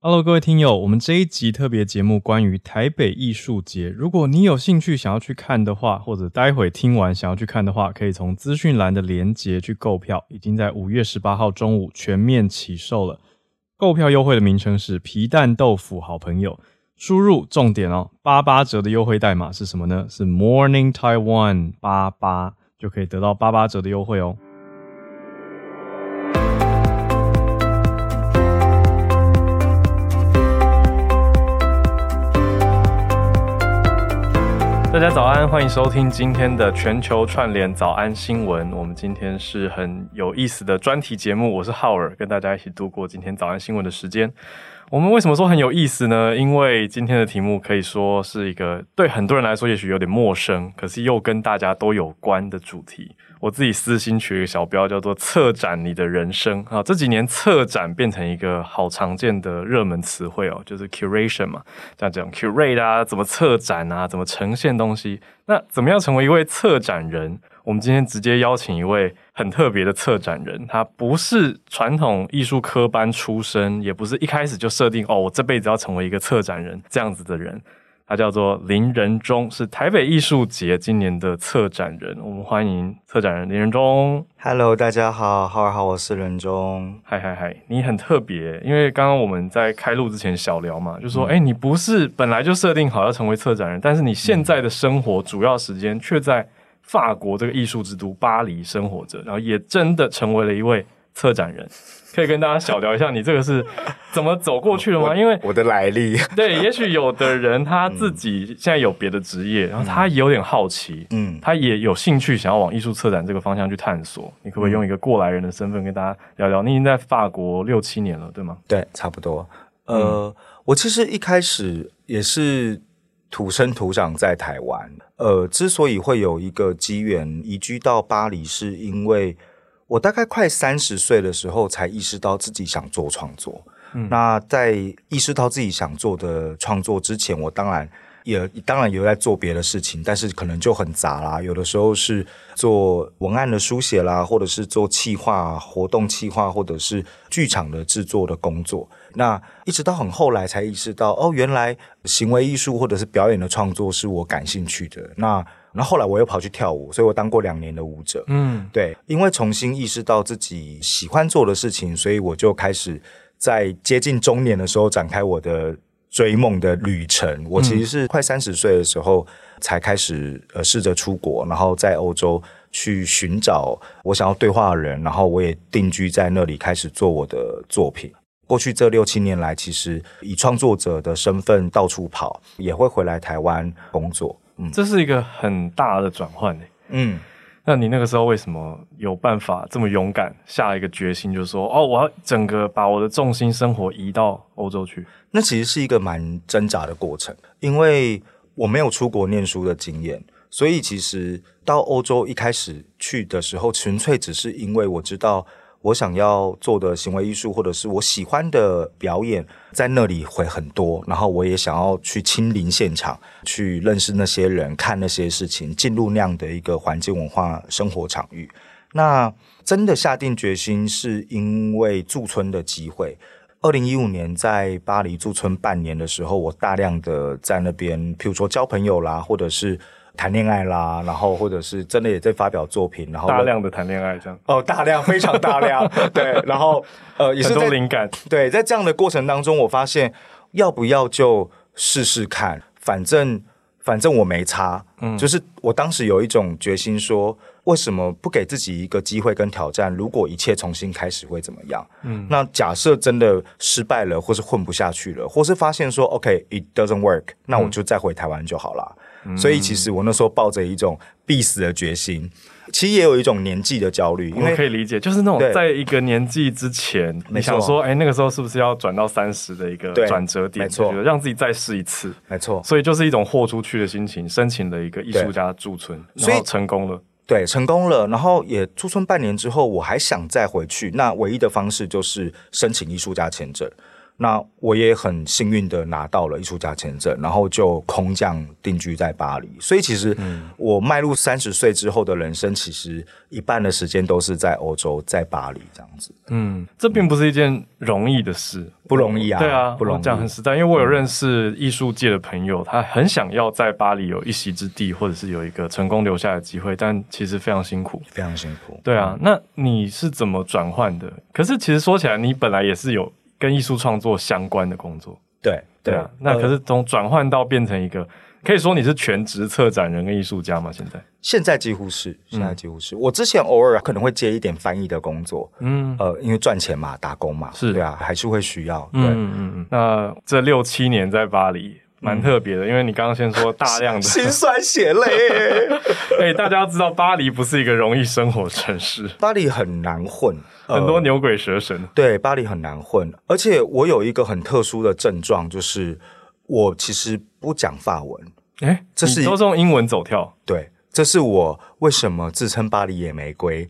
Hello，各位听友，我们这一集特别节目关于台北艺术节。如果你有兴趣想要去看的话，或者待会听完想要去看的话，可以从资讯栏的连结去购票。已经在五月十八号中午全面起售了。购票优惠的名称是皮蛋豆腐好朋友，输入重点哦，八八折的优惠代码是什么呢？是 Morning Taiwan 八八，就可以得到八八折的优惠哦。大家早安，欢迎收听今天的全球串联早安新闻。我们今天是很有意思的专题节目，我是浩尔，跟大家一起度过今天早安新闻的时间。我们为什么说很有意思呢？因为今天的题目可以说是一个对很多人来说也许有点陌生，可是又跟大家都有关的主题。我自己私心取一个小标，叫做“策展你的人生”啊。这几年策展变成一个好常见的热门词汇哦，就是 curation 嘛，像这样 curate 啊，怎么策展啊，怎么呈现东西。那怎么样成为一位策展人？我们今天直接邀请一位很特别的策展人，他不是传统艺术科班出身，也不是一开始就设定哦，我这辈子要成为一个策展人这样子的人。他叫做林仁忠，是台北艺术节今年的策展人。我们欢迎策展人林仁忠。Hello，大家好，好好好，我是仁忠。嗨嗨嗨，你很特别，因为刚刚我们在开录之前小聊嘛，就说，哎、嗯，你不是本来就设定好要成为策展人，但是你现在的生活主要时间却在法国这个艺术之都巴黎生活着，然后也真的成为了一位策展人。可以跟大家小聊一下，你这个是怎么走过去的吗？因为我的来历，对，也许有的人他自己现在有别的职业，然后他也有点好奇，嗯，他也有兴趣想要往艺术策展这个方向去探索。你可不可以用一个过来人的身份跟大家聊聊？你已经在法国六七年了，对吗？对，差不多。呃，我其实一开始也是土生土长在台湾，呃，之所以会有一个机缘移居到巴黎，是因为。我大概快三十岁的时候，才意识到自己想做创作。嗯，那在意识到自己想做的创作之前，我当然也当然有在做别的事情，但是可能就很杂啦。有的时候是做文案的书写啦，或者是做企划、活动企划，或者是剧场的制作的工作。那一直到很后来才意识到，哦，原来行为艺术或者是表演的创作是我感兴趣的。那然后后来我又跑去跳舞，所以我当过两年的舞者。嗯，对，因为重新意识到自己喜欢做的事情，所以我就开始在接近中年的时候展开我的追梦的旅程。我其实是快三十岁的时候才开始呃试着出国，然后在欧洲去寻找我想要对话的人，然后我也定居在那里开始做我的作品。过去这六七年来，其实以创作者的身份到处跑，也会回来台湾工作。嗯，这是一个很大的转换诶。嗯，那你那个时候为什么有办法这么勇敢，下一个决心，就说，哦，我要整个把我的重心生活移到欧洲去？那其实是一个蛮挣扎的过程，因为我没有出国念书的经验，所以其实到欧洲一开始去的时候，纯粹只是因为我知道。我想要做的行为艺术，或者是我喜欢的表演，在那里会很多。然后我也想要去亲临现场，去认识那些人，看那些事情，进入那样的一个环境、文化、生活场域。那真的下定决心，是因为驻村的机会。二零一五年在巴黎驻村半年的时候，我大量的在那边，譬如说交朋友啦，或者是。谈恋爱啦，然后或者是真的也在发表作品，然后大量的谈恋爱这样哦，大量非常大量，对，然后呃也是很多灵感，对，在这样的过程当中，我发现要不要就试试看，反正反正我没差，嗯，就是我当时有一种决心说，为什么不给自己一个机会跟挑战？如果一切重新开始会怎么样？嗯，那假设真的失败了，或是混不下去了，或是发现说 OK，it doesn't work，那我就再回台湾就好了。所以其实我那时候抱着一种必死的决心，其实也有一种年纪的焦虑，因为可以理解，就是那种在一个年纪之前，你想说，哎，那个时候是不是要转到三十的一个转折点？没错，让自己再试一次，没错。所以就是一种豁出去的心情，申请了一个艺术家驻村，然后成功了，对，成功了。然后也驻村半年之后，我还想再回去，那唯一的方式就是申请艺术家签证。那我也很幸运的拿到了艺术家签证，然后就空降定居在巴黎。所以其实我迈入三十岁之后的人生，其实一半的时间都是在欧洲，在巴黎这样子。嗯，这并不是一件容易的事，不容易啊。对啊，不容易。讲很实在，因为我有认识艺术界的朋友，他很想要在巴黎有一席之地，或者是有一个成功留下的机会，但其实非常辛苦，非常辛苦。对啊，那你是怎么转换的？可是其实说起来，你本来也是有。跟艺术创作相关的工作，对对啊，那可是从转换到变成一个，可以说你是全职策展人跟艺术家吗？现在现在几乎是，现在几乎是。我之前偶尔可能会接一点翻译的工作，嗯，呃，因为赚钱嘛，打工嘛，是对啊，还是会需要。对，嗯嗯嗯。那这六七年在巴黎蛮特别的，因为你刚刚先说大量的心酸血泪。哎，大家要知道，巴黎不是一个容易生活城市，巴黎很难混。很多牛鬼蛇神，呃，对，巴黎很难混，而且我有一个很特殊的症状，就是我其实不讲法文。哎，这是都是用英文走跳。对，这是我为什么自称巴黎野玫瑰。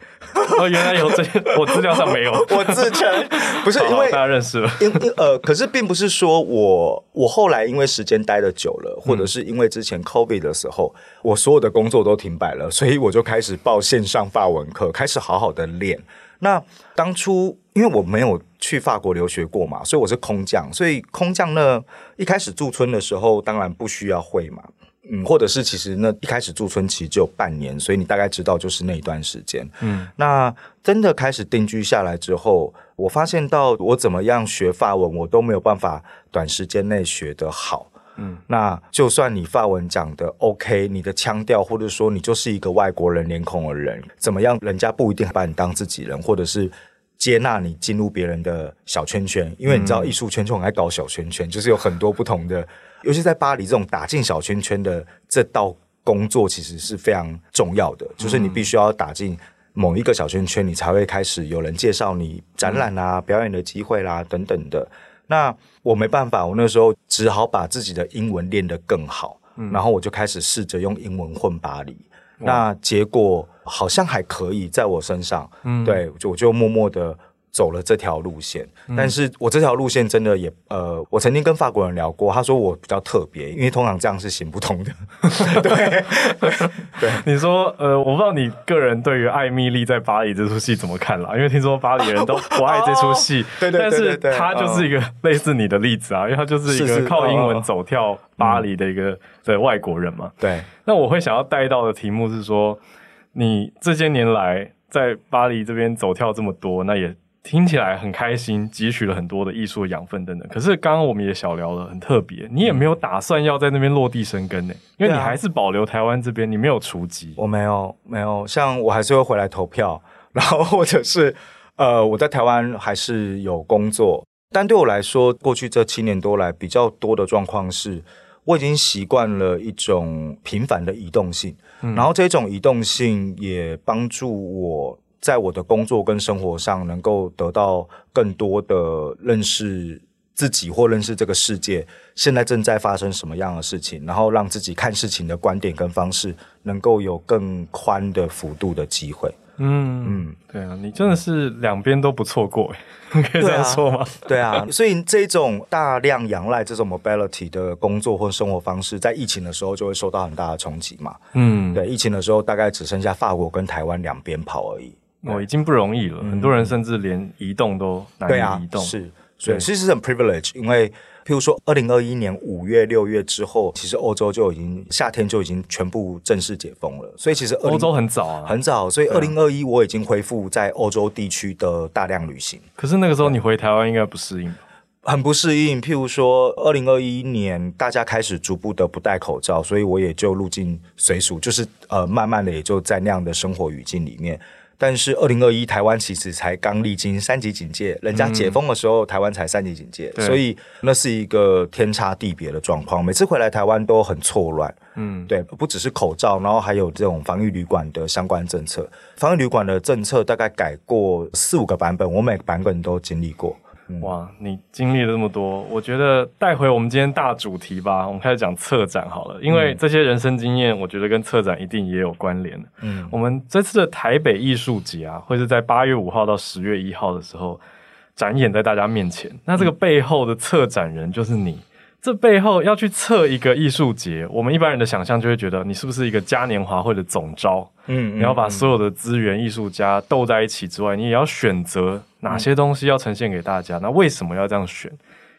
哦，原来有这些，我资料上没有。我自称不是因为大家认识了，因因呃，可是并不是说我我后来因为时间待得久了，或者是因为之前 COVID 的时候，我所有的工作都停摆了，所以我就开始报线上法文课，开始好好的练。那当初因为我没有去法国留学过嘛，所以我是空降。所以空降呢，一开始驻村的时候，当然不需要会嘛，嗯，或者是其实那一开始驻村其实只有半年，所以你大概知道就是那一段时间。嗯，那真的开始定居下来之后，我发现到我怎么样学法文，我都没有办法短时间内学得好。嗯，那就算你法文讲的 OK，你的腔调或者说你就是一个外国人脸孔的人，怎么样，人家不一定把你当自己人，或者是接纳你进入别人的小圈圈，因为你知道艺术圈就很爱搞小圈圈，就是有很多不同的，尤其在巴黎这种打进小圈圈的这道工作，其实是非常重要的，就是你必须要打进某一个小圈圈，你才会开始有人介绍你展览啊、表演的机会啦等等的。那我没办法，我那时候只好把自己的英文练得更好，嗯，然后我就开始试着用英文混巴黎，那结果好像还可以在我身上，嗯，对，就我就默默的。走了这条路线，但是我这条路线真的也呃，我曾经跟法国人聊过，他说我比较特别，因为通常这样是行不通的。对 对，对你说呃，我不知道你个人对于艾米莉在巴黎这出戏怎么看啦？因为听说巴黎人都不爱这出戏，对对对，但是他就是一个类似你的例子啊，因为他就是一个靠英文走跳巴黎的一个的外国人嘛。对，那我会想要带到的题目是说，你这些年来在巴黎这边走跳这么多，那也。听起来很开心，汲取了很多的艺术的养分等等。可是刚刚我们也小聊了，很特别，你也没有打算要在那边落地生根呢，因为你还是保留台湾这边，你没有除籍。我没有，没有，像我还是会回来投票，然后或者是呃，我在台湾还是有工作。但对我来说，过去这七年多来，比较多的状况是，我已经习惯了一种频繁的移动性，嗯，然后这种移动性也帮助我。在我的工作跟生活上，能够得到更多的认识自己或认识这个世界，现在正在发生什么样的事情，然后让自己看事情的观点跟方式能够有更宽的幅度的机会。嗯嗯，对啊，你真的是两边都不错过，可以这样说吗？对啊，所以这种大量仰赖这种 mobility 的工作或生活方式，在疫情的时候就会受到很大的冲击嘛。嗯，对，疫情的时候大概只剩下法国跟台湾两边跑而已。哦，已经不容易了，嗯，很多人甚至连移动都难以移动。啊，是，所以其实是很 privilege，因为譬如说，二零二一年五月、六月之后，其实欧洲就已经夏天就已经全部正式解封了。所以其实欧洲很早啊，很早。所以二零二一我已经恢复在欧洲地区的大量旅行。可是那个时候你回台湾应该不适应，很不适应。譬如说，二零二一年大家开始逐步的不戴口罩，所以我也就入境随俗，就是呃，慢慢的也就在那样的生活语境里面。但是二零二一台湾其实才刚历经三级警戒，人家解封的时候，嗯、台湾才三级警戒，所以那是一个天差地别的状况。每次回来台湾都很错乱，嗯，对，不只是口罩，然后还有这种防疫旅馆的相关政策。防疫旅馆的政策大概改过四五个版本，我每个版本都经历过。哇，你经历了这么多，我觉得带回我们今天大主题吧。我们开始讲策展好了，因为这些人生经验，我觉得跟策展一定也有关联。嗯，我们这次的台北艺术节啊，会是在八月五号到十月一号的时候。展演在大家面前。那这个背后的策展人就是你。这背后要去测一个艺术节，我们一般人的想象就会觉得你是不是一个嘉年华会的总招？嗯，嗯，你要把所有的资源、艺术家斗在一起之外，你也要选择哪些东西要呈现给大家。那为什么要这样选？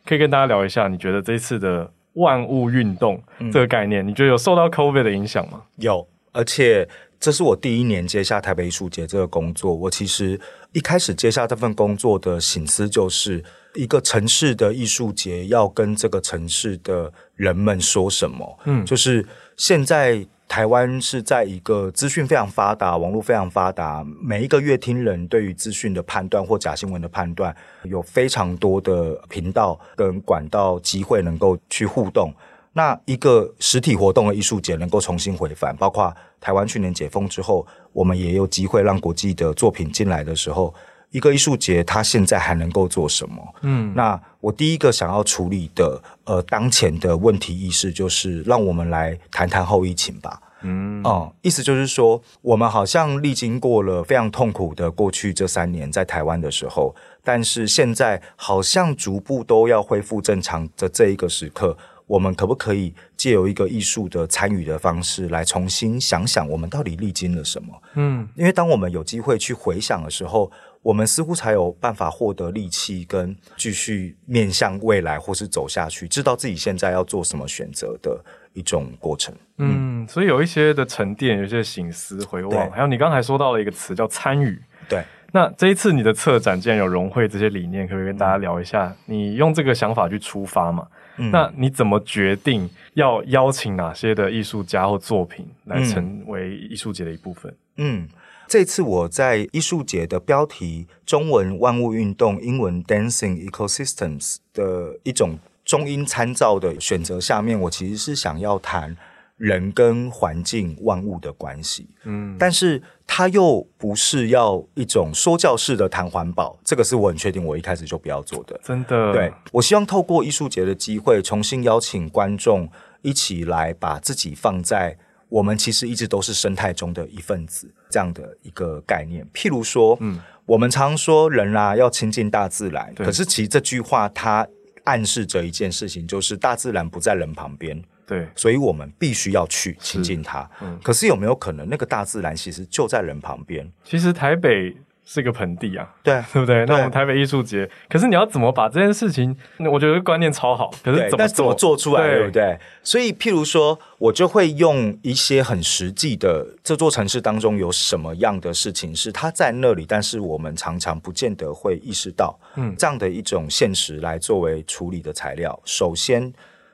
可以跟大家聊一下，你觉得这一次的万物运动这个概念，你觉得有受到 COVID 的影响吗？有，而且这是我第一年接下台北艺术节这个工作。我其实一开始接下这份工作的醒思就是。一个城市的艺术节要跟这个城市的人们说什么？嗯，就是现在台湾是在一个资讯非常发达、网络非常发达，每一个乐听人对于资讯的判断或假新闻的判断，有非常多的频道跟管道机会能够去互动。那一个实体活动的艺术节能够重新回返，包括台湾去年解封之后，我们也有机会让国际的作品进来的时候。一个艺术节，它现在还能够做什么？嗯，那我第一个想要处理的，呃，当前的问题意识就是，让我们来谈谈后疫情吧。嗯，哦、嗯，意思就是说，我们好像历经过了非常痛苦的过去这三年，在台湾的时候，但是现在好像逐步都要恢复正常的这一个时刻。我们可不可以借由一个艺术的参与的方式来重新想想，我们到底历经了什么？嗯，因为当我们有机会去回想的时候，我们似乎才有办法获得力气，跟继续面向未来或是走下去，知道自己现在要做什么选择的一种过程。嗯，所以有一些的沉淀，有一些醒思回望，还有你刚才说到了一个词叫参与。对，那这一次你的策展既然有融汇这些理念，可不可以跟大家聊一下？你用这个想法去出发嘛？那你怎么决定要邀请哪些的艺术家或作品来成为艺术节的一部分？嗯，这次我在艺术节的标题中文万物运动，英文 Dancing Ecosystems 的一种中英参照的选择下面，我其实是想要谈。人跟环境万物的关系，嗯，但是他又不是要一种说教式的谈环保，这个是我很确定，我一开始就不要做的。真的，对，我希望透过艺术节的机会，重新邀请观众一起来把自己放在我们其实一直都是生态中的一份子这样的一个概念。譬如说，嗯，我们常说人啊要亲近大自然，可是其实这句话它暗示着一件事情，就是大自然不在人旁边。对，所以我们必须要去亲近它。嗯，可是有没有可能，那个大自然其实就在人旁边？其实台北是个盆地啊，对，对不对？那我们台北艺术节，可是你要怎么把这件事情？我觉得观念超好，可是怎么怎么做出来，对不对？所以，譬如说，我就会用一些很实际的，这座城市当中有什么样的事情是它在那里，但是我们常常不见得会意识到，嗯，这样的一种现实来作为处理的材料。首先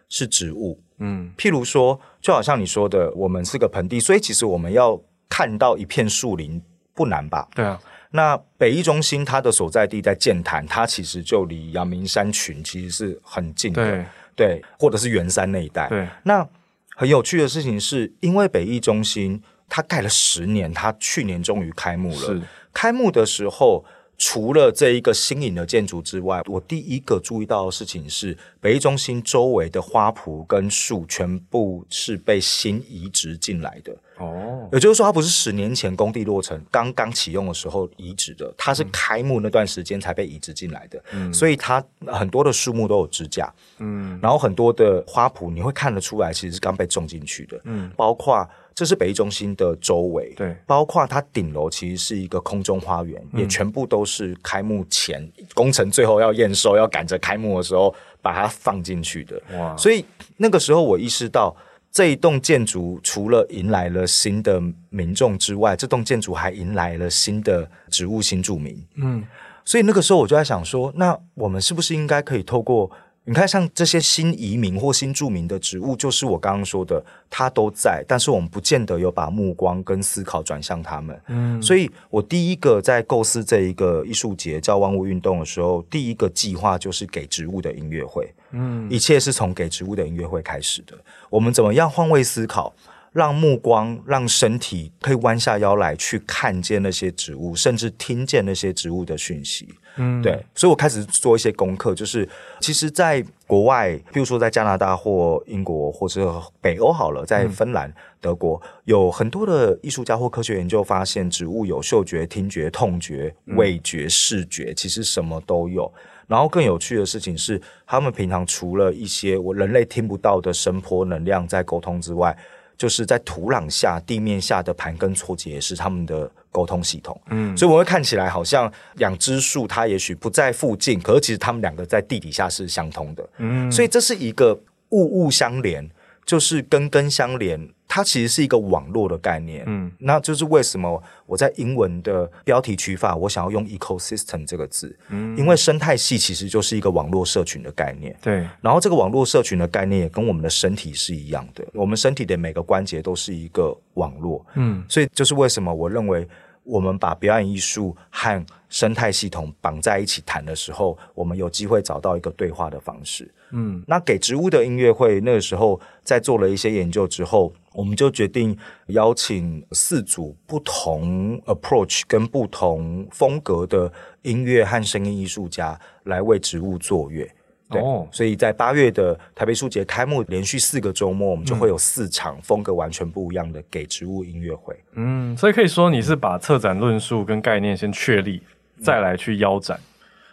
是植物。嗯，譬如说，就好像你说的，我们是个盆地，所以其实我们要看到一片树林不难吧？对啊。那北艺中心它的所在地在剑潭，它其实就离阳明山群其实是很近的，对，对，或者是圆山那一带。对。那很有趣的事情是，因为北艺中心它盖了十年，它去年终于开幕了。是。开幕的时候。除了这一个新颖的建筑之外，我第一个注意到的事情是，北艺中心周围的花圃跟树全部是被新移植进来的。哦，也就是说，它不是十年前工地落成、刚刚启用的时候移植的，它是开幕那段时间才被移植进来的。嗯，所以它很多的树木都有支架。嗯，然后很多的花圃你会看得出来，其实是刚被种进去的。嗯，包括。这是北艺中心的周围，对，包括它顶楼其实是一个空中花园，嗯，也全部都是开幕前工程最后要验收，要赶着开幕的时候把它放进去的。哇！所以那个时候我意识到，这一栋建筑除了迎来了新的民众之外，这栋建筑还迎来了新的植物新住民。嗯，所以那个时候我就在想说，那我们是不是应该可以透过你看，像这些新移民或新住民的植物，就是我刚刚说的，它都在，但是我们不见得有把目光跟思考转向他们。嗯，所以我第一个在构思这一个艺术节叫万物运动的时候，第一个计划就是给植物的音乐会。嗯，一切是从给植物的音乐会开始的。我们怎么样换位思考？让目光、让身体可以弯下腰来去看见那些植物，甚至听见那些植物的讯息。嗯，对，所以我开始做一些功课，就是其实，在国外，譬如说在加拿大或英国或者北欧好了，在芬兰、嗯、德国，有很多的艺术家或科学研究发现，植物有嗅觉、听觉、痛觉、味觉、视觉，其实什么都有。然后更有趣的事情是，他们平常除了一些我人类听不到的声波能量在沟通之外，就是在土壤下、地面下的盘根错节也是他们的。沟通系统，嗯，所以我会看起来好像两只树，它也许不在附近，可是其实它们两个在地底下是相通的，嗯，所以这是一个物物相连，就是根根相连，它其实是一个网络的概念，嗯，那就是为什么我在英文的标题取法，我想要用 ecosystem 这个字，嗯，因为生态系其实就是一个网络社群的概念，对，然后这个网络社群的概念也跟我们的身体是一样的，我们身体的每个关节都是一个网络，嗯，所以就是为什么我认为。我们把表演艺术和生态系统绑在一起谈的时候，我们有机会找到一个对话的方式。嗯，那给植物的音乐会那个时候在做了一些研究之后，我们就决定邀请四组不同 approach 跟不同风格的音乐和声音艺术家来为植物作乐。对，哦、所以在八月的台北书节开幕，连续四个周末，我们就会有四场风格完全不一样的给植物音乐会。嗯，所以可以说你是把策展论述跟概念先确立，嗯、再来去邀展，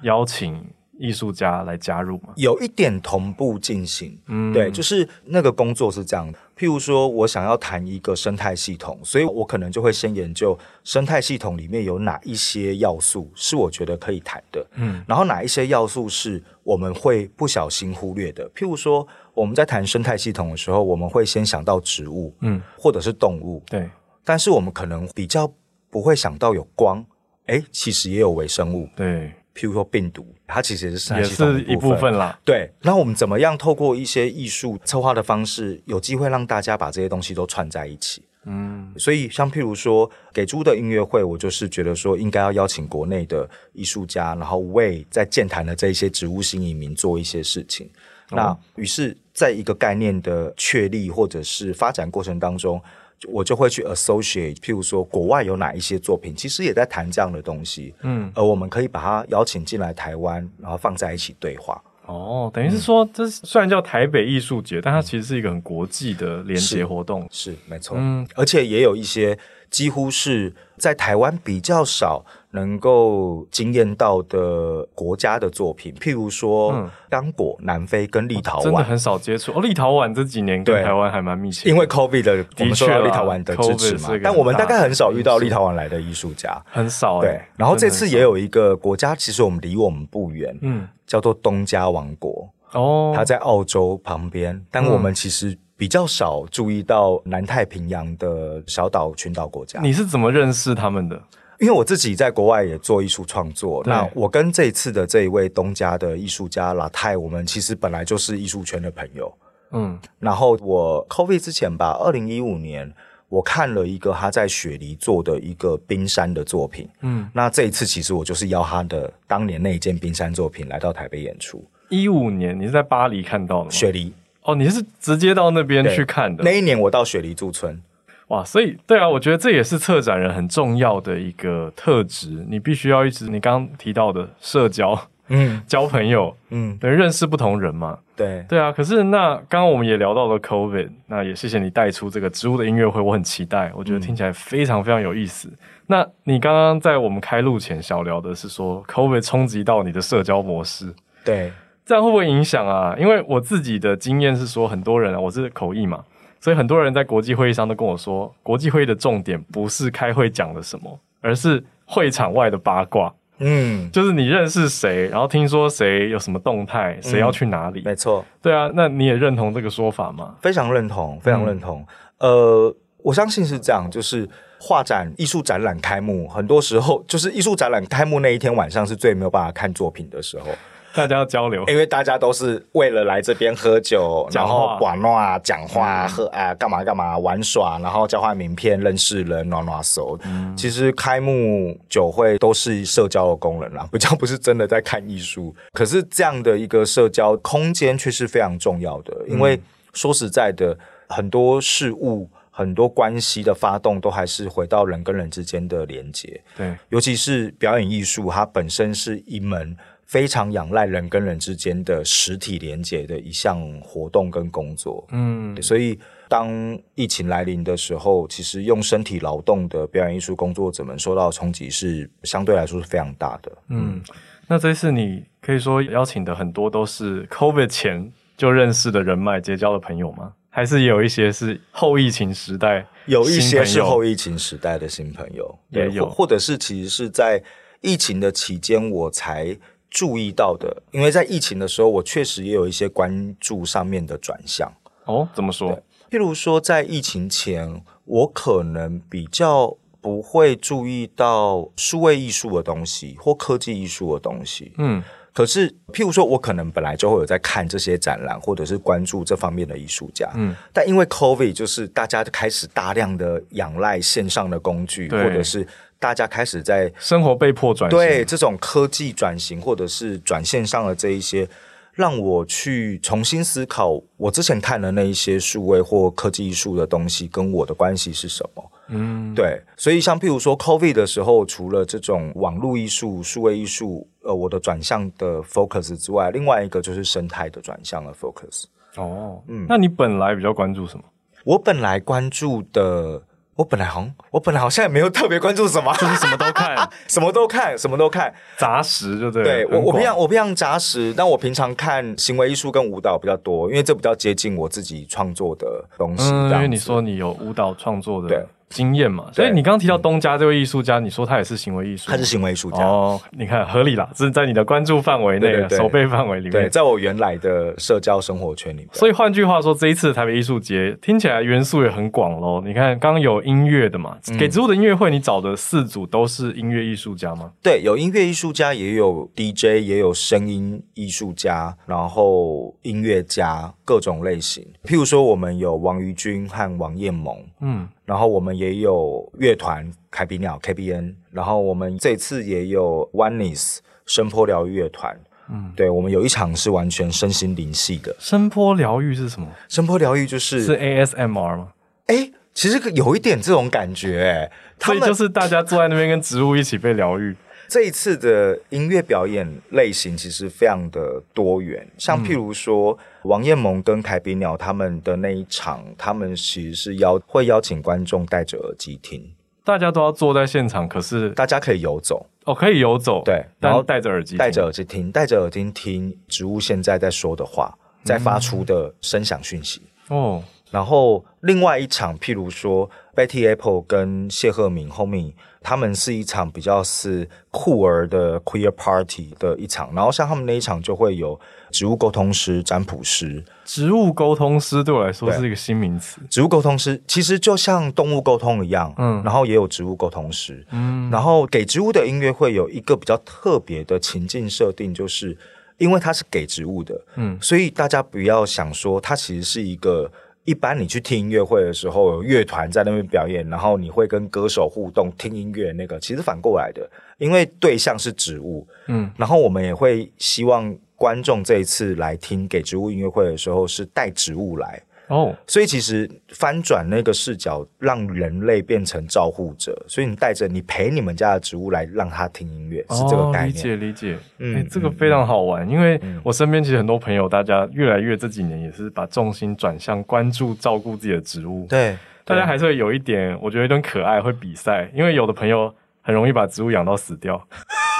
邀请。艺术家来加入吗？有一点同步进行，嗯，对，就是那个工作是这样的。譬如说，我想要谈一个生态系统，所以我可能就会先研究生态系统里面有哪一些要素是我觉得可以谈的，嗯，然后哪一些要素是我们会不小心忽略的。譬如说，我们在谈生态系统的时候，我们会先想到植物，嗯，或者是动物，对，但是我们可能比较不会想到有光，诶，其实也有微生物，对。譬如说病毒，它其实也是生态系统也是一部分啦。对，那我们怎么样透过一些艺术策划的方式，有机会让大家把这些东西都串在一起？嗯，所以像譬如说给猪的音乐会，我就是觉得说应该要邀请国内的艺术家，然后为在健谈的这一些植物新移民做一些事情。哦、那于是在一个概念的确立或者是发展过程当中。我就会去 associate，譬如说国外有哪一些作品，其实也在谈这样的东西，嗯，而我们可以把它邀请进来台湾，然后放在一起对话。哦，等于是说，这虽然叫台北艺术节，但它其实是一个很国际的联结活动，是，是没错，嗯，而且也有一些几乎是在台湾比较少。能够惊艳到的国家的作品，譬如说刚果、南非跟立陶宛，真的很少接触。哦，立陶宛这几年跟台湾还蛮密切，因为 COVID 的，我们受到立陶宛的支持嘛。但我们大概很少遇到立陶宛来的艺术家，很少。对，然后这次也有一个国家，其实我们离我们不远，嗯，叫做东加王国。哦，它在澳洲旁边，但我们其实比较少注意到南太平洋的小岛群岛国家。你是怎么认识他们的？因为我自己在国外也做艺术创作，那我跟这一次的这一位东家的艺术家拉泰，我们其实本来就是艺术圈的朋友。嗯，然后我 COVID 之前吧，二零一五年我看了一个他在雪梨做的一个冰山的作品。嗯，那这一次其实我就是邀他的当年那一件冰山作品来到台北演出。一五年你是在巴黎看到的吗？雪梨哦，你是直接到那边去看的？那一年我到雪梨驻村。哇，所以对啊，我觉得这也是策展人很重要的一个特质，你必须要一直你刚刚提到的社交，嗯，交朋友，嗯，等于认识不同人嘛。对，对啊。可是那刚刚我们也聊到了 COVID，那也谢谢你带出这个植物的音乐会，我很期待，我觉得听起来非常非常有意思。嗯、那你刚刚在我们开录前小聊的是说 COVID 冲击到你的社交模式，对，这样会不会影响啊？因为我自己的经验是说，很多人啊，我是口译嘛。所以很多人在国际会议上都跟我说，国际会议的重点不是开会讲了什么，而是会场外的八卦。嗯，就是你认识谁，然后听说谁有什么动态，谁要去哪里。嗯，没错，对啊，那你也认同这个说法吗？非常认同，非常认同。嗯，呃，我相信是这样，就是画展、艺术展览开幕，很多时候就是艺术展览开幕那一天晚上是最没有办法看作品的时候。大家要交流，因为大家都是为了来这边喝酒，然后玩闹、讲话、喝啊，干嘛干嘛玩耍，然后交换名片、认识人、暖暖手。嗯，其实开幕酒会都是社交的功能啦，比较不是真的在看艺术。可是这样的一个社交空间却是非常重要的，因为说实在的，很多事物、很多关系的发动，都还是回到人跟人之间的连接。对，尤其是表演艺术，它本身是一门。非常仰赖人跟人之间的实体连接的一项活动跟工作。嗯，所以当疫情来临的时候，其实用身体劳动的表演艺术工作者们受到的冲击是相对来说是非常大的。嗯，那这次你可以说邀请的很多都是 COVID 前就认识的人脉、结交的朋友吗？还是有一些是后疫情时代，有一些是后疫情时代的新朋友，也有，或者是其实是在疫情的期间我才注意到的，因为在疫情的时候，我确实也有一些关注上面的转向。哦，怎么说？譬如说，在疫情前，我可能比较不会注意到数位艺术的东西或科技艺术的东西。嗯。可是，譬如说，我可能本来就会有在看这些展览，或者是关注这方面的艺术家。嗯，但因为 COVID，就是大家开始大量的仰赖线上的工具，或者是大家开始在生活被迫转型，对这种科技转型，或者是转线上的这一些。让我去重新思考，我之前看的那一些数位或科技艺术的东西跟我的关系是什么？嗯，对，所以像譬如说，COVID 的时候，除了这种网络艺术、数位艺术，呃，我的转向的 focus 之外，另外一个就是生态的转向的 focus。哦，嗯，那你本来比较关注什么？我本来关注的。我本来好像，我本来好像也没有特别关注什么，就是什么都看，什么都看，什么都看，杂食就对。对，我我平常我平常杂食，但我平常看行为艺术跟舞蹈比较多，因为这比较接近我自己创作的东西。嗯，因为你说你有舞蹈创作的。对。经验嘛，所以你刚刚提到东家这位艺术家，你说他也是行为艺术，他是行为艺术家哦。你看合理啦，这是在你的关注范围内、守备范围里面，对，在我原来的社交生活圈里面。所以换句话说，这一次的台北艺术节听起来元素也很广喽。你看，刚刚有音乐的嘛，给植物的音乐会，你找的四组都是音乐艺术家吗？对，有音乐艺术家，也有 DJ，也有声音艺术家，然后音乐家各种类型。譬如说，我们有王于君和王彦萌，嗯。然后我们也有乐团凯比鸟 KBN，然后我们这次也有 Oneness 声波疗愈乐团，嗯，对，我们有一场是完全身心灵系的。声波疗愈是什么？声波疗愈就是是 ASMR 吗？哎，其实有一点这种感觉，哎，所以就是大家坐在那边跟植物一起被疗愈。这一次的音乐表演类型其实非常的多元，像譬如说、嗯、王彦萌跟凯比鸟他们的那一场，他们其实是邀会邀请观众戴着耳机听，大家都要坐在现场，可是大家可以游走。哦，可以游走，对，然后戴着耳机，戴着耳机听，戴着耳机听植物现在在说的话，在发出的声响讯息、嗯、哦。然后另外一场，譬如说 Betty Apple 跟谢赫敏 Homie，他们是一场比较是酷儿的 Queer Party 的一场。然后像他们那一场就会有植物沟通师、占卜师。植物沟通师对我来说是一个新名词。植物沟通师其实就像动物沟通一样，嗯，然后也有植物沟通师，嗯，然后给植物的音乐会有一个比较特别的情境设定，就是因为它是给植物的，嗯，所以大家不要想说它其实是一个。一般你去听音乐会的时候，有乐团在那边表演，然后你会跟歌手互动听音乐。那个其实反过来的，因为对象是植物，嗯，然后我们也会希望观众这一次来听给植物音乐会的时候是带植物来。哦，所以其实翻转那个视角，让人类变成照护者，所以你带着你陪你们家的植物来让它听音乐，哦、是这个概念。理解理解，嗯、欸，这个非常好玩，嗯、因为我身边其实很多朋友，大家越来越这几年也是把重心转向关注照顾自己的植物。对，大家还是会有一点，我觉得有点可爱，会比赛，因为有的朋友很容易把植物养到死掉。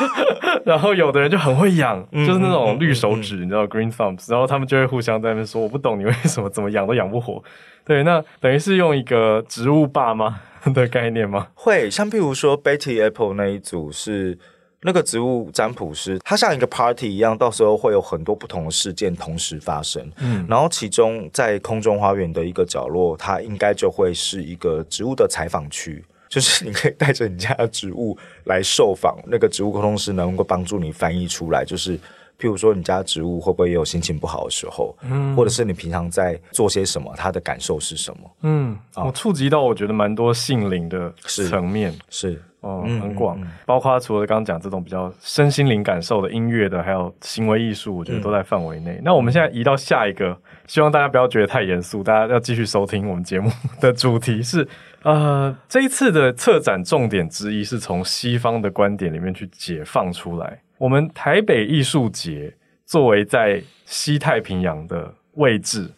然后有的人就很会养，嗯、就是那种绿手指，你知道 green thumbs，然后他们就会互相在那边说：“我不懂你为什么怎么养都养不活。”对，那等于是用一个植物爸妈 的概念吗？会，像譬如说 Betty Apple 那一组是那个植物占卜师，他像一个 party 一样，到时候会有很多不同的事件同时发生。嗯，然后其中在空中花园的一个角落，它应该就会是一个植物的采访区。就是你可以带着你家的植物来受访，那个植物沟通师能够帮助你翻译出来。就是，譬如说你家植物会不会也有心情不好的时候，嗯，或者是你平常在做些什么，它的感受是什么？嗯，哦、我触及到我觉得蛮多性灵的层面，是，是哦，很广，嗯嗯嗯、包括除了刚刚讲这种比较身心灵感受的音乐的，还有行为艺术，我觉得都在范围内。嗯、那我们现在移到下一个，希望大家不要觉得太严肃，大家要继续收听我们节目的主题是。呃，这一次的策展重点之一是从西方的观点里面去解放出来。我们台北艺术节作为在西太平洋的位置，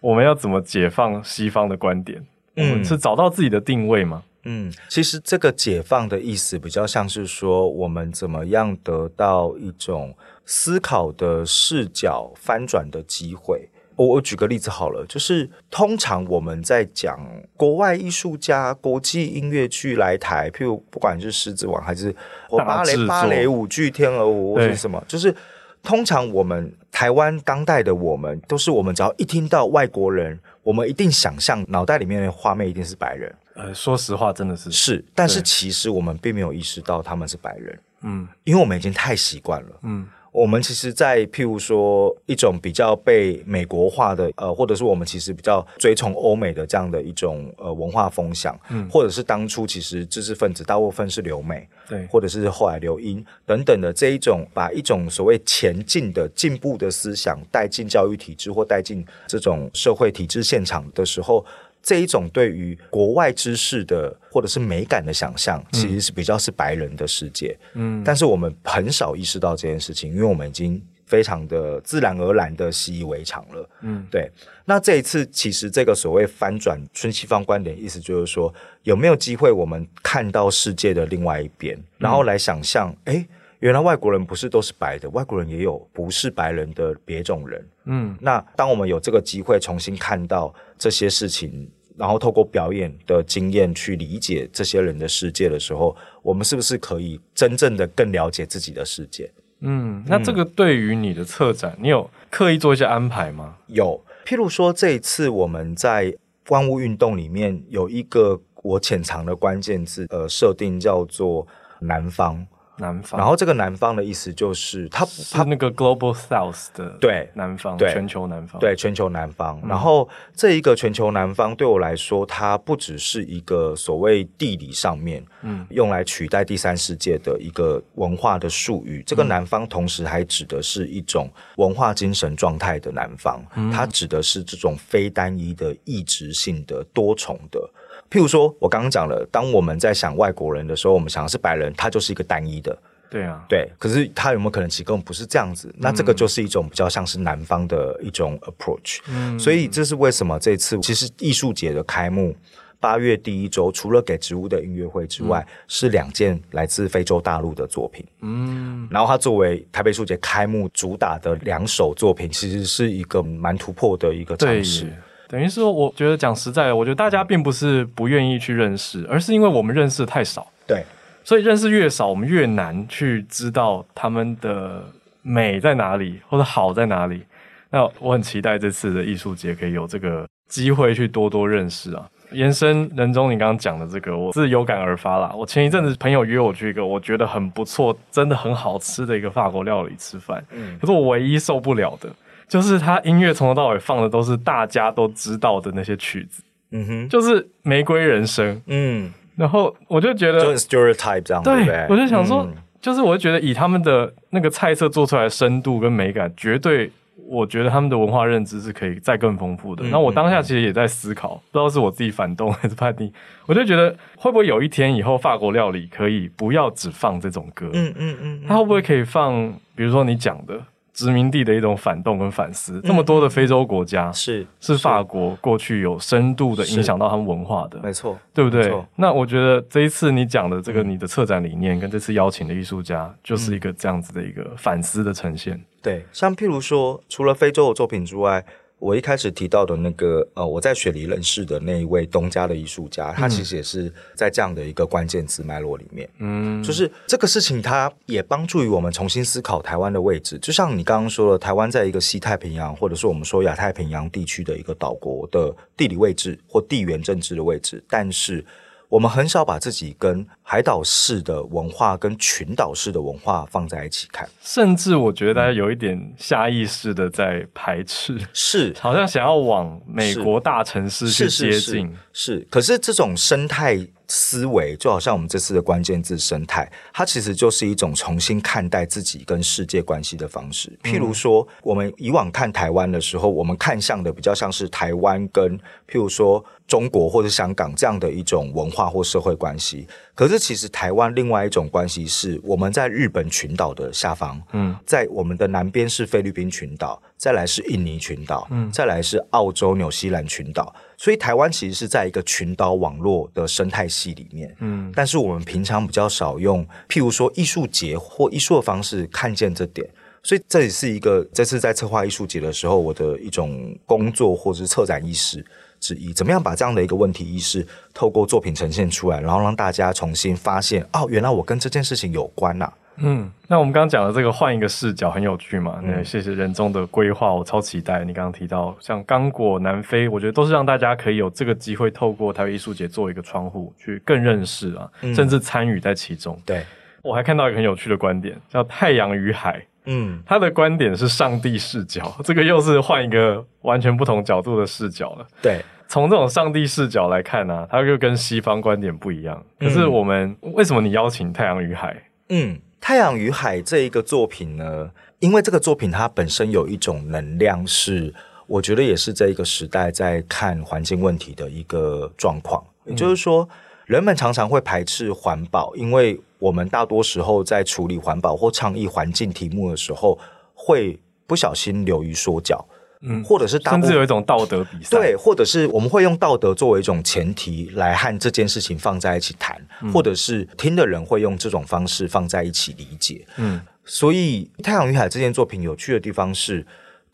我们要怎么解放西方的观点？嗯，我们是找到自己的定位吗？嗯，其实这个解放的意思比较像是说，我们怎么样得到一种思考的视角翻转的机会。我我举个例子好了，就是通常我们在讲国外艺术家、国际音乐剧来台，譬如不管是狮子王还是芭蕾芭蕾舞剧、天鹅舞或是什么，就是通常我们台湾当代的我们，都是我们只要一听到外国人，我们一定想象脑袋里面的画面一定是白人。呃，说实话，真的是是，但是其实我们并没有意识到他们是白人，嗯，因为我们已经太习惯了，嗯。我们其实，在譬如说一种比较被美国化的，呃，或者是我们其实比较追崇欧美的这样的一种呃文化风向，嗯，或者是当初其实知识分子大部分是留美，对，或者是后来留英等等的这一种，把一种所谓前进的进步的思想带进教育体制或带进这种社会体制现场的时候。这一种对于国外知识的或者是美感的想象，其实是比较是白人的世界。嗯，但是我们很少意识到这件事情，因为我们已经非常的自然而然的习以为常了。嗯，对。那这一次，其实这个所谓翻转春西方观点，意思就是说，有没有机会我们看到世界的另外一边，然后来想象，哎，原来外国人不是都是白的，外国人也有不是白人的别种人。嗯，那当我们有这个机会重新看到这些事情。然后透过表演的经验去理解这些人的世界的时候，我们是不是可以真正的更了解自己的世界？嗯，那这个对于你的策展，嗯、你有刻意做一些安排吗？有，譬如说这一次我们在万物运动里面有一个我潜藏的关键字，呃，设定叫做南方。南方，然后这个南方的意思就是它它那个 global south 的对南方对全球南方对全球南方。然后这一个全球南方对我来说，它不只是一个所谓地理上面嗯用来取代第三世界的一个文化的术语。这个南方同时还指的是一种文化精神状态的南方，它指的是这种非单一的异质性的多重的。譬如说，我刚刚讲了，当我们在想外国人的时候，我们想的是白人，他就是一个单一的。对啊，对。可是他有没有可能其实根本不是这样子？那这个就是一种比较像是南方的一种 approach。嗯，所以这是为什么这次其实艺术节的开幕八月第一周，除了给植物的音乐会之外，嗯、是两件来自非洲大陆的作品。嗯，然后它作为台北艺术节开幕主打的两首作品，其实是一个蛮突破的一个尝试。等于是说，我觉得讲实在的，我觉得大家并不是不愿意去认识，而是因为我们认识的太少。对，所以认识越少，我们越难去知道他们的美在哪里，或者好在哪里。那我很期待这次的艺术节可以有这个机会去多多认识啊。延伸人中你刚刚讲的这个，我是有感而发啦。我前一阵子朋友约我去一个我觉得很不错、真的很好吃的一个法国料理吃饭，嗯，可是我唯一受不了的。就是他音乐从头到尾放的都是大家都知道的那些曲子，嗯哼，就是玫瑰人生，嗯，然后我就觉得就是 stereotype 这样，对，对我就想说，嗯、就是我就觉得以他们的那个菜色做出来的深度跟美感，绝对，我觉得他们的文化认知是可以再更丰富的。那、嗯、我当下其实也在思考，不知道是我自己反动还是叛逆，我就觉得会不会有一天以后法国料理可以不要只放这种歌，嗯嗯嗯，它会不会可以放，比如说你讲的。殖民地的一种反动跟反思，这么多的非洲国家是是法国过去有深度的影响到他们文化的，没错，对不对？那我觉得这一次你讲的这个你的策展理念跟这次邀请的艺术家，就是一个这样子的一个反思的呈现。对，像譬如说，除了非洲的作品之外。我一开始提到的那个呃，我在雪梨认识的那一位东家的艺术家，他其实也是在这样的一个关键词脉络里面，嗯，就是这个事情，它也帮助于我们重新思考台湾的位置。就像你刚刚说的，台湾在一个西太平洋，或者是我们说亚太平洋地区的一个岛国的地理位置或地缘政治的位置，但是。我们很少把自己跟海岛式的文化跟群岛式的文化放在一起看，甚至我觉得大家有一点下意识的在排斥，是。好像想要往美国大城市去接近，是，是，是，是，是。可是这种生态思维，就好像我们这次的关键字生态，它其实就是一种重新看待自己跟世界关系的方式。譬如说，我们以往看台湾的时候，我们看向的比较像是台湾跟譬如说中国或者香港这样的一种文化或社会关系。可是，其实台湾另外一种关系是我们在日本群岛的下方，嗯，在我们的南边是菲律宾群岛，再来是印尼群岛，嗯，再来是澳洲、纽西兰群岛。所以台湾其实是在一个群岛网络的生态系里面，嗯，但是我们平常比较少用，譬如说艺术节或艺术的方式看见这点，所以这也是一个这次在策划艺术节的时候我的一种工作或者是策展意识之一，怎么样把这样的一个问题意识透过作品呈现出来，然后让大家重新发现，哦，原来我跟这件事情有关呐、啊。嗯，那我们刚刚讲的这个换一个视角很有趣嘛？那、嗯、谢谢人中的规划，我超期待。你刚刚提到像刚果、南非，我觉得都是让大家可以有这个机会，透过台北艺术节做一个窗户，去更认识啊，嗯、甚至参与在其中。对，我还看到一个很有趣的观点，叫太阳与海。嗯，他的观点是上帝视角，这个又是换一个完全不同角度的视角了。对，从这种上帝视角来看呢、啊，它又跟西方观点不一样。可是我们、嗯、为什么你邀请太阳与海？嗯。太阳与海这一个作品呢，因为这个作品它本身有一种能量，是我觉得也是这一个时代在看环境问题的一个状况。也就是说，人们常常会排斥环保，因为我们大多时候在处理环保或倡议环境题目的时候，会不小心流于说教。嗯，或者是大甚至有一种道德比赛，对，或者是我们会用道德作为一种前提来和这件事情放在一起谈，嗯、或者是听的人会用这种方式放在一起理解。嗯，所以《太阳与海》这件作品有趣的地方是，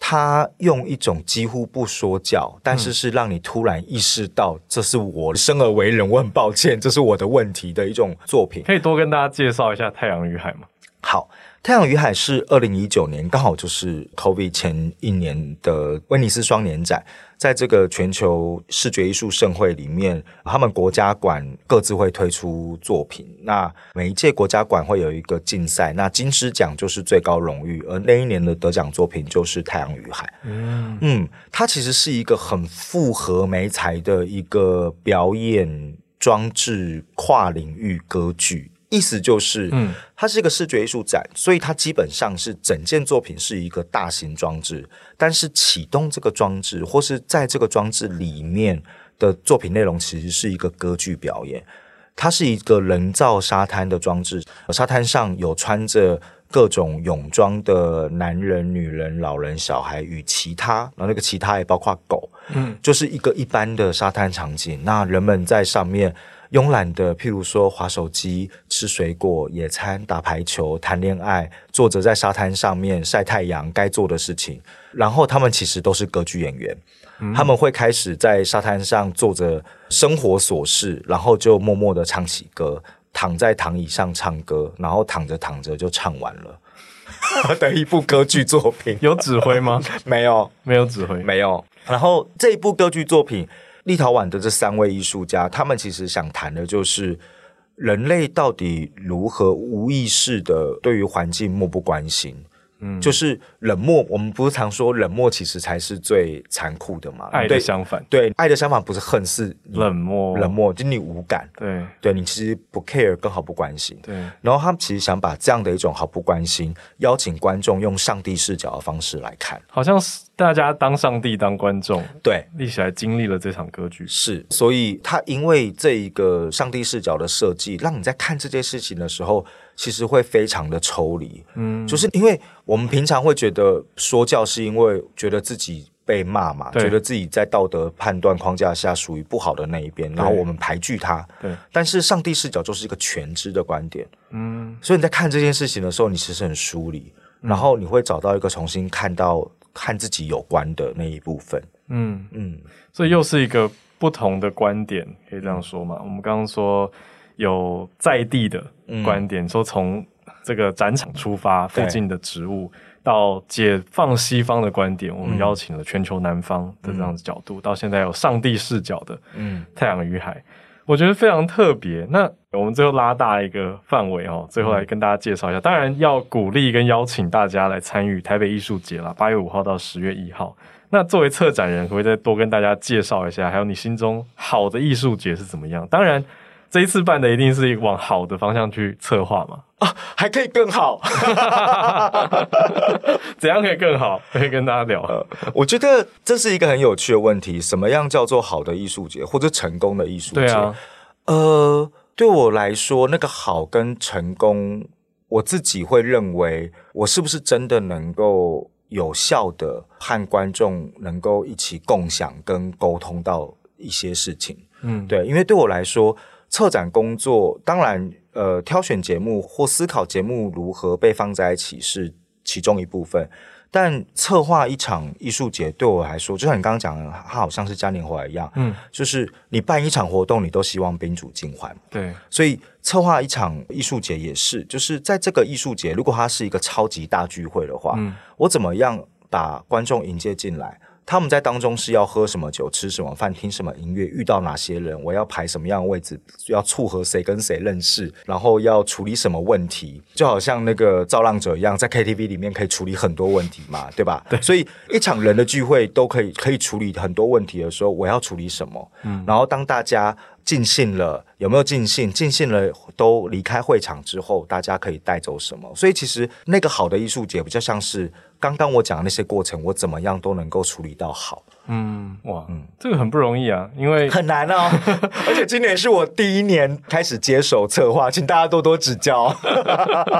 它用一种几乎不说教，但是是让你突然意识到这是我生而为人，我很抱歉，这是我的问题的一种作品。可以多跟大家介绍一下《太阳与海》吗？好。《太阳与海》是二零一九年，刚好就是 COVID 前一年的威尼斯双年展，在这个全球视觉艺术盛会里面，他们国家馆各自会推出作品。那每一届国家馆会有一个竞赛，那金狮奖就是最高荣誉，而那一年的得奖作品就是《太阳与海》。嗯嗯，它其实是一个很复合媒材的一个表演装置跨领域歌剧。意思就是，嗯，它是一个视觉艺术展，所以它基本上是整件作品是一个大型装置，但是启动这个装置或是在这个装置里面的作品内容，其实是一个歌剧表演。它是一个人造沙滩的装置，沙滩上有穿着各种泳装的男人、女人、老人、小孩与其他，然后那个其他也包括狗，嗯，就是一个一般的沙滩场景。那人们在上面。慵懒的，譬如说划手机、吃水果、野餐、打排球、谈恋爱，坐着在沙滩上面晒太阳，该做的事情。然后他们其实都是歌剧演员，嗯、他们会开始在沙滩上做着生活琐事，然后就默默的唱起歌，躺在躺椅上唱歌，然后躺着躺着就唱完了 的一部歌剧作品。有指挥吗？没有，没有指挥，没有。然后这一部歌剧作品。立陶宛的这三位艺术家，他们其实想谈的就是人类到底如何无意识的对于环境漠不关心。嗯，就是冷漠。我们不是常说冷漠其实才是最残酷的嘛？爱的相反，对，爱的相反不是恨，是冷漠。冷漠，就你无感。对，对你其实不 care，更毫不关心。对。然后他们其实想把这样的一种毫不关心，邀请观众用上帝视角的方式来看，好像是大家当上帝当观众，对，一起来经历了这场歌剧。是，所以他因为这一个上帝视角的设计，让你在看这件事情的时候。其实会非常的抽离，嗯，就是因为我们平常会觉得说教是因为觉得自己被骂嘛，觉得自己在道德判断框架下属于不好的那一边，然后我们排拒他，对。但是上帝视角就是一个全知的观点，嗯，所以你在看这件事情的时候，你其实很疏离，嗯、然后你会找到一个重新看到和自己有关的那一部分，嗯。嗯，所以又是一个不同的观点，可以这样说嘛？嗯、我们刚刚说。有在地的观点，嗯、说从这个展场出发，附近的植物到解放西方的观点，我们邀请了全球南方的这样子角度，嗯、到现在有上帝视角的，嗯，太阳与海，我觉得非常特别。那我们最后拉大一个范围哦，最后来跟大家介绍一下，嗯、当然要鼓励跟邀请大家来参与台北艺术节啦，八月五号到十月一号。那作为策展人，可不可以再多跟大家介绍一下，还有你心中好的艺术节是怎么样？当然。这一次办的一定是往好的方向去策划嘛？啊，还可以更好，怎样可以更好？可以跟大家聊。呃，我觉得这是一个很有趣的问题，什么样叫做好的艺术节或者成功的艺术节？对啊，呃，对我来说，那个好跟成功，我自己会认为，我是不是真的能够有效的和观众能够一起共享跟沟通到一些事情？嗯，对，因为对我来说，策展工作当然。呃，挑选节目或思考节目如何被放在一起是其中一部分，但策划一场艺术节对我来说，就像你刚刚讲的，它好像是嘉年华一样，嗯，就是你办一场活动，你都希望宾主尽欢，对，所以策划一场艺术节也是，就是在这个艺术节，如果它是一个超级大聚会的话，嗯，我怎么样把观众迎接进来？他们在当中是要喝什么酒、吃什么饭、听什么音乐、遇到哪些人，我要排什么样的位置，要撮合谁跟谁认识，然后要处理什么问题，就好像那个造浪者一样，在 KTV 里面可以处理很多问题嘛，对吧？对，所以一场人的聚会都可以可以处理很多问题的时候，我要处理什么？嗯，然后当大家。尽兴了，有没有尽兴？尽兴了，都离开会场之后，大家可以带走什么？所以其实那个好的艺术节比较像是刚刚我讲的那些过程，我怎么样都能够处理到好。嗯，哇，嗯，这个很不容易啊，因为很难哦。而且今年是我第一年开始接手策划，请大家多多指教。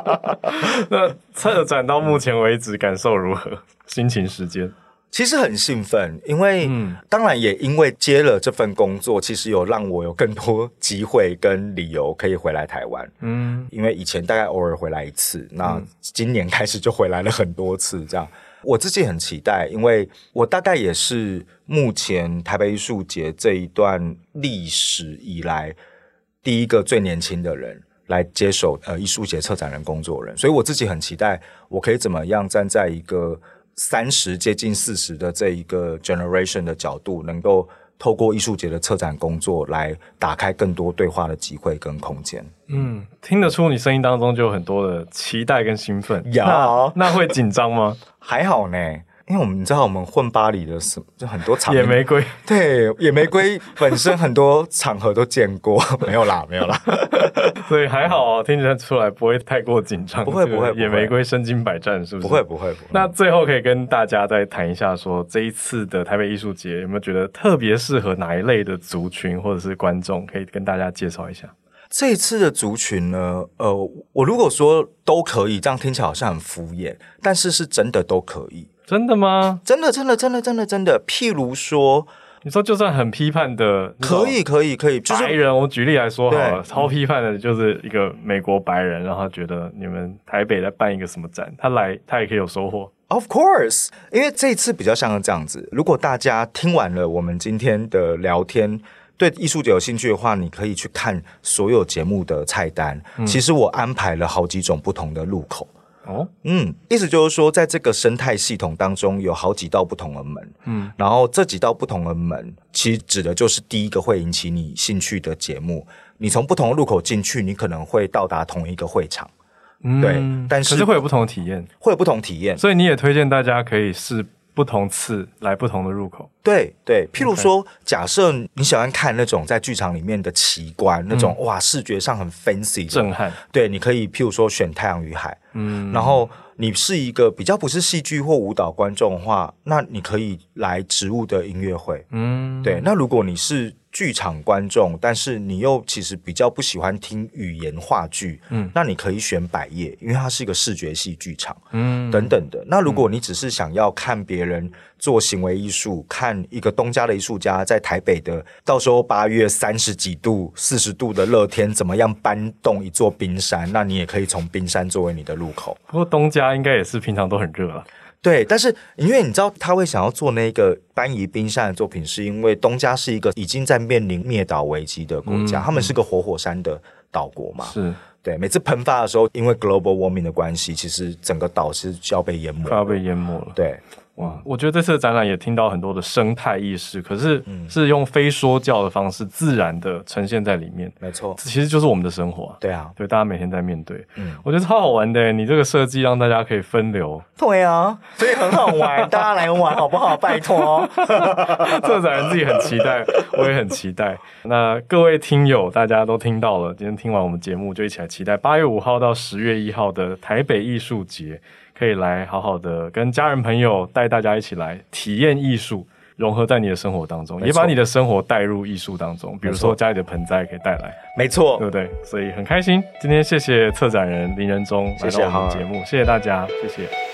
那策展到目前为止感受如何？心情时间？其实很兴奋，因为、嗯、当然也因为接了这份工作，其实有让我有更多机会跟理由可以回来台湾。嗯，因为以前大概偶尔回来一次，那今年开始就回来了很多次。这样，我自己很期待，因为我大概也是目前台北艺术节这一段历史以来第一个最年轻的人来接手呃艺术节策展人工作人，所以我自己很期待，我可以怎么样站在一个。三十接近四十的这一个 generation 的角度，能够透过艺术节的策展工作来打开更多对话的机会跟空间。嗯，听得出你声音当中就有很多的期待跟兴奋。有，那，那会紧张吗？还好呢。因为我们你知道，我们混巴黎的什就很多场野玫瑰，对野玫瑰本身很多场合都见过，没有啦，没有啦，所以还好啊，听起来出来不会太过紧张，不会不会，野玫瑰身经百战是不是？不会不会不会。那最后可以跟大家再谈一下说，说这一次的台北艺术节有没有觉得特别适合哪一类的族群或者是观众，可以跟大家介绍一下？这一次的族群呢，呃，我如果说都可以，这样听起来好像很敷衍，但是是真的都可以。真的吗？真的，真的，真的，真的，真的。譬如说，你说就算很批判的，可以，可以，可以。白人，我举例来说好了，超批判的，就是一个美国白人，然后觉得你们台北在办一个什么展，他来他也可以有收获。Of course，因为这一次比较像是这样子。如果大家听完了我们今天的聊天，对艺术节有兴趣的话，你可以去看所有节目的菜单。嗯，其实我安排了好几种不同的入口。哦，嗯，意思就是说，在这个生态系统当中，有好几道不同的门，嗯，然后这几道不同的门，其实指的就是第一个会引起你兴趣的节目。你从不同的入口进去，你可能会到达同一个会场，嗯，对，但是会有不同的体验，会有不同体验，所以你也推荐大家可以试。不同次来不同的入口，对对，譬如说，假设你喜欢看那种在剧场里面的奇观，那种、嗯、哇，视觉上很 fancy 震撼，对，你可以譬如说选《太阳与海》，嗯，然后你是一个比较不是戏剧或舞蹈观众的话，那你可以来植物的音乐会，嗯，对，那如果你是。剧场观众，但是你又其实比较不喜欢听语言话剧，嗯，那你可以选百叶，因为它是一个视觉系剧场，嗯，等等的。那如果你只是想要看别人做行为艺术，看一个东家的艺术家在台北的，到时候八月三十几度、四十度的热天，怎么样搬动一座冰山？那你也可以从冰山作为你的入口。不过东家应该也是平常都很热啊。对，但是因为你知道他会想要做那个搬移冰山的作品，是因为东家是一个已经在面临灭岛危机的国家，嗯、他们是个活火山的岛国嘛。是对，每次喷发的时候，因为 global warming 的关系，其实整个岛是要被淹没，快要被淹没了。对，哇，我觉得这次的展览也听到很多的生态意识，可是是用非说教的方式，自然的呈现在里面。没错，其实就是我们的生活啊。对啊，对，大家每天在面对。嗯，我觉得超好玩的，你这个设计让大家可以分流。对啊，所以很好玩，大家来玩好不好？拜托。策 展人自己很期待，我也很期待。那各位听友，大家都听到了，今天听完我们节目，就一起来期待八月五号到十月一号的台北艺术节。可以来好好的跟家人朋友带大家一起来体验艺术，融合在你的生活当中，也把你的生活带入艺术当中。比如说家里的盆栽可以带来，没错，对不对？所以很开心，今天谢谢策展人林仁忠来到我们节目，谢谢，谢谢大家，谢谢。